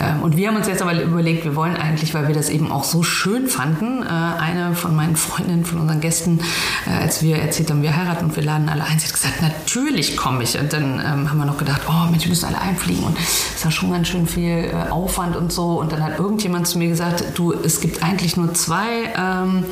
ähm, und wir haben uns jetzt aber überlegt, wir wollen eigentlich, weil wir das eben auch so schön fanden, äh, eine von meinen Freundinnen, von unseren Gästen, äh, als wir erzählt haben, wir heiraten und wir laden alle ein, sie hat gesagt, natürlich komme ich. Und dann ähm, haben wir noch gedacht, oh Mensch, wir müssen alle einfliegen und es war schon ganz schön viel äh, Aufwand und so. Und dann hat irgendjemand zu mir gesagt, du, es gibt eigentlich nur zwei, ähm,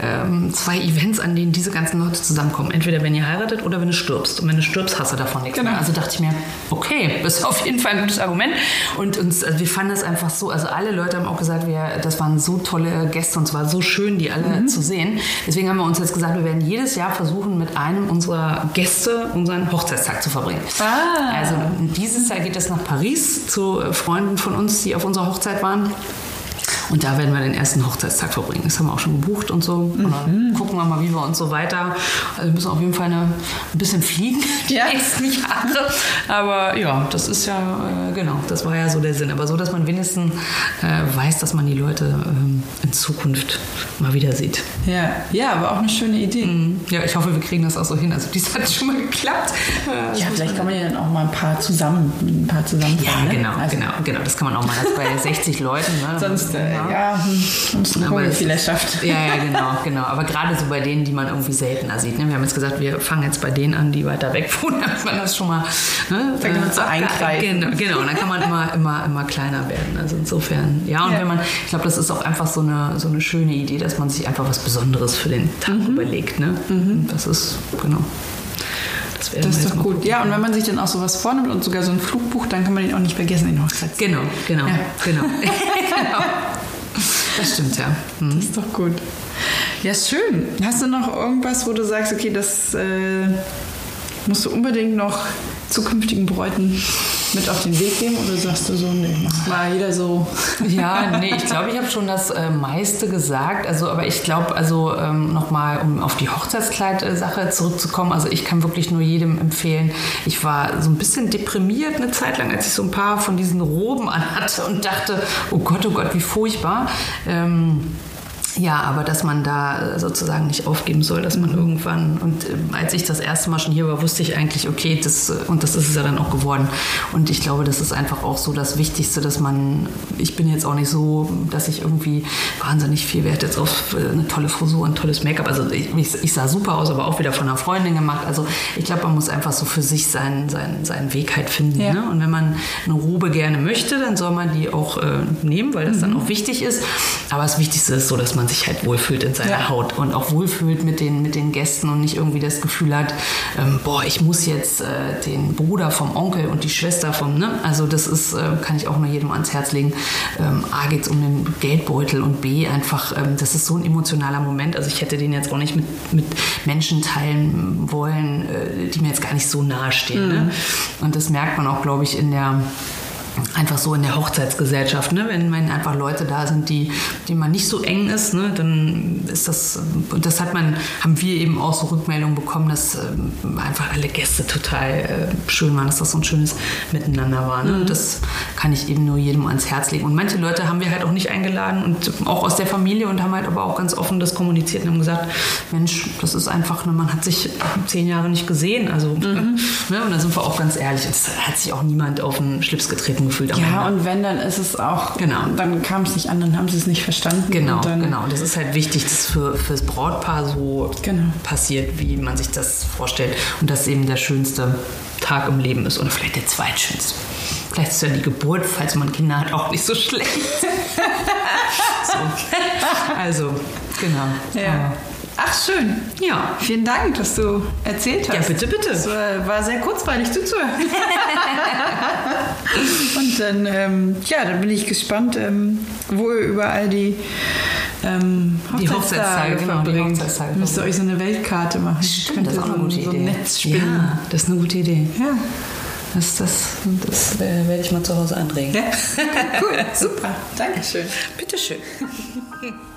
ähm, zwei Events, an denen diese ganzen Leute zusammenkommen. Entweder wenn ihr heiratet oder wenn du stirbst. Und wenn du stirbst, hast du davon nichts genau. mehr. Also dachte ich mir, okay, [laughs] das ist auf jeden Fall ein gutes Argument. Und uns, also wir fanden es einfach so, also alle Leute haben auch gesagt, wir, das waren so tolle Gäste und es war so schön, die alle mhm. zu sehen. Deswegen haben wir uns jetzt gesagt, wir werden jedes Jahr versuchen, mit einem unserer Gäste unseren Hochzeitstag zu verbringen. Ah. Also dieses Jahr geht es nach Paris zu Freunden von uns, die auf unserer Hochzeit waren. Und da werden wir den ersten Hochzeitstag verbringen. Das haben wir auch schon gebucht und so. Und dann mhm. gucken wir mal, wie wir uns so weiter. Also wir müssen auf jeden Fall eine, ein bisschen fliegen die [laughs] ja. nächsten Jahre. Aber ja, das ist ja, äh, genau, das war ja so der Sinn. Aber so, dass man wenigstens äh, weiß, dass man die Leute ähm, in Zukunft mal wieder sieht. Ja, ja, aber auch eine schöne Idee. Mhm. Ja, ich hoffe, wir kriegen das auch so hin. Also dies hat schon mal geklappt. Äh, ja, vielleicht kann man ja dann auch mal ein paar zusammen, ein paar zusammen. Ja, ne? genau, also, genau, genau. Das kann man auch mal bei [laughs] 60 Leuten. Ne? Sonst, äh, ja, hm, aber er schafft. Ja, ja, genau, genau. Aber gerade so bei denen, die man irgendwie seltener sieht. Ne? Wir haben jetzt gesagt, wir fangen jetzt bei denen an, die weiter weg wohnen, [laughs] damit man das schon mal ne, da kann man so einkreisen. Genau, genau. Und dann kann man immer, immer, immer kleiner werden. Also insofern, ja. Und ja. wenn man, ich glaube, das ist auch einfach so eine, so eine schöne Idee, dass man sich einfach was Besonderes für den Tag mhm. überlegt. Ne? Mhm. Das ist, genau. Das, das ist doch gut. Gucken. Ja, und wenn man sich dann auch sowas vornimmt und sogar so ein Flugbuch, dann kann man den auch nicht vergessen in Hochzeitszeit. Genau, genau, ja. genau. [laughs] [laughs] genau. Das stimmt, ja. Mhm. Das ist doch gut. Ja, schön. Hast du noch irgendwas, wo du sagst, okay, das äh, musst du unbedingt noch zukünftigen Bräuten mit auf den Weg geben oder sagst du so, nee, macht mal jeder so? [laughs] Ja, nee, ich glaube, ich habe schon das äh, meiste gesagt. Also, aber ich glaube, also ähm, nochmal, um auf die Hochzeitskleid-Sache zurückzukommen, also ich kann wirklich nur jedem empfehlen. Ich war so ein bisschen deprimiert eine Zeit lang, als ich so ein paar von diesen Roben anhatte und dachte, oh Gott, oh Gott, wie furchtbar. Ähm, ja, aber dass man da sozusagen nicht aufgeben soll, dass man irgendwann, und äh, als ich das erste Mal schon hier war, wusste ich eigentlich, okay, das, äh, und das ist es ja dann auch geworden. Und ich glaube, das ist einfach auch so das Wichtigste, dass man, ich bin jetzt auch nicht so, dass ich irgendwie wahnsinnig viel Wert jetzt auf äh, eine tolle Frisur und tolles Make-up, also ich, ich, sah super aus, aber auch wieder von einer Freundin gemacht. Also ich glaube, man muss einfach so für sich seinen, seinen, seinen Weg halt finden. Ja. Ne? Und wenn man eine Robe gerne möchte, dann soll man die auch äh, nehmen, weil das mhm. dann auch wichtig ist. Aber das Wichtigste ist so, dass man man sich halt wohlfühlt in seiner ja. Haut und auch wohlfühlt mit den, mit den Gästen und nicht irgendwie das Gefühl hat, ähm, boah, ich muss jetzt äh, den Bruder vom Onkel und die Schwester vom, ne? Also das ist, äh, kann ich auch nur jedem ans Herz legen. Ähm, A geht es um den Geldbeutel und B einfach, ähm, das ist so ein emotionaler Moment. Also ich hätte den jetzt auch nicht mit, mit Menschen teilen wollen, äh, die mir jetzt gar nicht so nahe stehen. Ne? Mhm. Ne? Und das merkt man auch, glaube ich, in der einfach so in der Hochzeitsgesellschaft, ne? wenn, wenn einfach Leute da sind, die, die man nicht so eng ist, ne? dann ist das, und das hat man, haben wir eben auch so Rückmeldungen bekommen, dass äh, einfach alle Gäste total äh, schön waren, dass das so ein schönes Miteinander war. Ne? Mhm. Und das kann ich eben nur jedem ans Herz legen. Und manche Leute haben wir halt auch nicht eingeladen und auch aus der Familie und haben halt aber auch ganz offen das kommuniziert und haben gesagt, Mensch, das ist einfach, ne, man hat sich zehn Jahre nicht gesehen. Also, mhm. ne? und da sind wir auch ganz ehrlich, es hat sich auch niemand auf den Schlips getreten gefühlt. ja, und wenn, dann ist es auch, genau. dann kam es nicht an, dann haben sie es nicht verstanden. Genau, und genau. Und das ist halt wichtig, dass für, fürs Brautpaar so genau. passiert, wie man sich das vorstellt. Und das eben der schönste Tag im Leben ist oder vielleicht der zweitschönste. Vielleicht ist ja die Geburt, falls man Kinder hat, auch nicht so schlecht. [laughs] so. Also, genau. Ja. Ach, schön. Ja. Vielen Dank, dass du erzählt hast. Ja, bitte, bitte. Es war sehr kurzweilig zuzuhören. [laughs] Und dann, ähm, ja, dann bin ich gespannt, ähm, wo ihr überall die ähm, Hochzeitstage, die Hochzeitstage genau, die Hochzeitstage Müsst ihr euch so eine Weltkarte machen. Stimmt, das ist auch eine gute so Idee. ein Netz spinnen. Ja, das ist eine gute Idee. Ja. Das, das, das äh, werde ich mal zu Hause anregen. Ja. [laughs] cool, super. Dankeschön. Bitteschön. [laughs]